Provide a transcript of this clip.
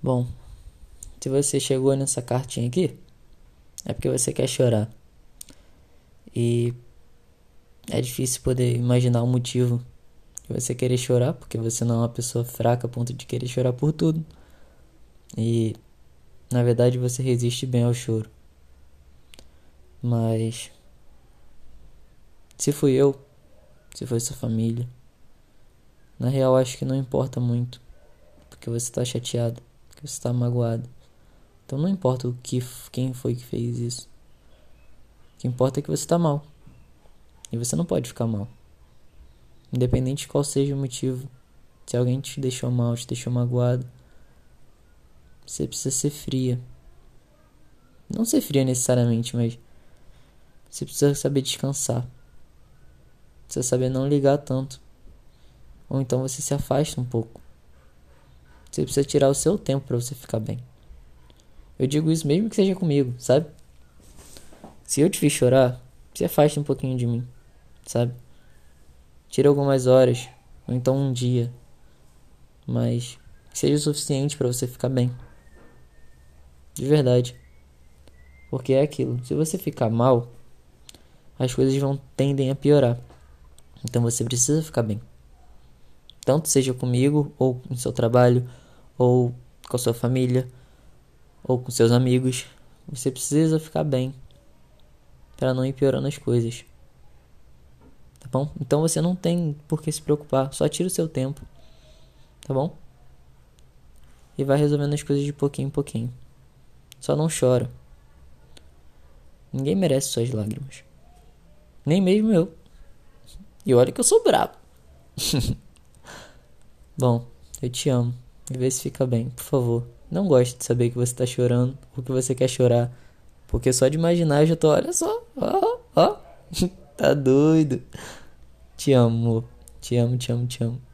Bom, se você chegou nessa cartinha aqui, é porque você quer chorar. E é difícil poder imaginar o motivo de você querer chorar, porque você não é uma pessoa fraca a ponto de querer chorar por tudo. E na verdade você resiste bem ao choro. Mas se fui eu, se foi sua família, na real acho que não importa muito, porque você está chateado que você está magoado. Então não importa o que quem foi que fez isso. O que importa é que você está mal. E você não pode ficar mal. Independente de qual seja o motivo. Se alguém te deixou mal, te deixou magoado, você precisa ser fria. Não ser fria necessariamente, mas você precisa saber descansar. Precisa saber não ligar tanto. Ou então você se afasta um pouco. Você precisa tirar o seu tempo para você ficar bem. Eu digo isso mesmo que seja comigo, sabe? Se eu te fiz chorar, se afaste um pouquinho de mim, sabe? Tira algumas horas, ou então um dia, mas que seja o suficiente para você ficar bem. De verdade. Porque é aquilo, se você ficar mal, as coisas vão tendem a piorar. Então você precisa ficar bem tanto seja comigo, ou no seu trabalho, ou com a sua família, ou com seus amigos. Você precisa ficar bem para não ir piorando as coisas. Tá bom? Então você não tem por que se preocupar, só tira o seu tempo. Tá bom? E vai resolvendo as coisas de pouquinho em pouquinho. Só não chora. Ninguém merece suas lágrimas. Nem mesmo eu. E olha que eu sou brabo. Bom, eu te amo. E vê se fica bem, por favor. Não gosto de saber que você tá chorando ou que você quer chorar. Porque só de imaginar eu já tô, olha só, ó, ó. tá doido. Te amo. Te amo, te amo, te amo.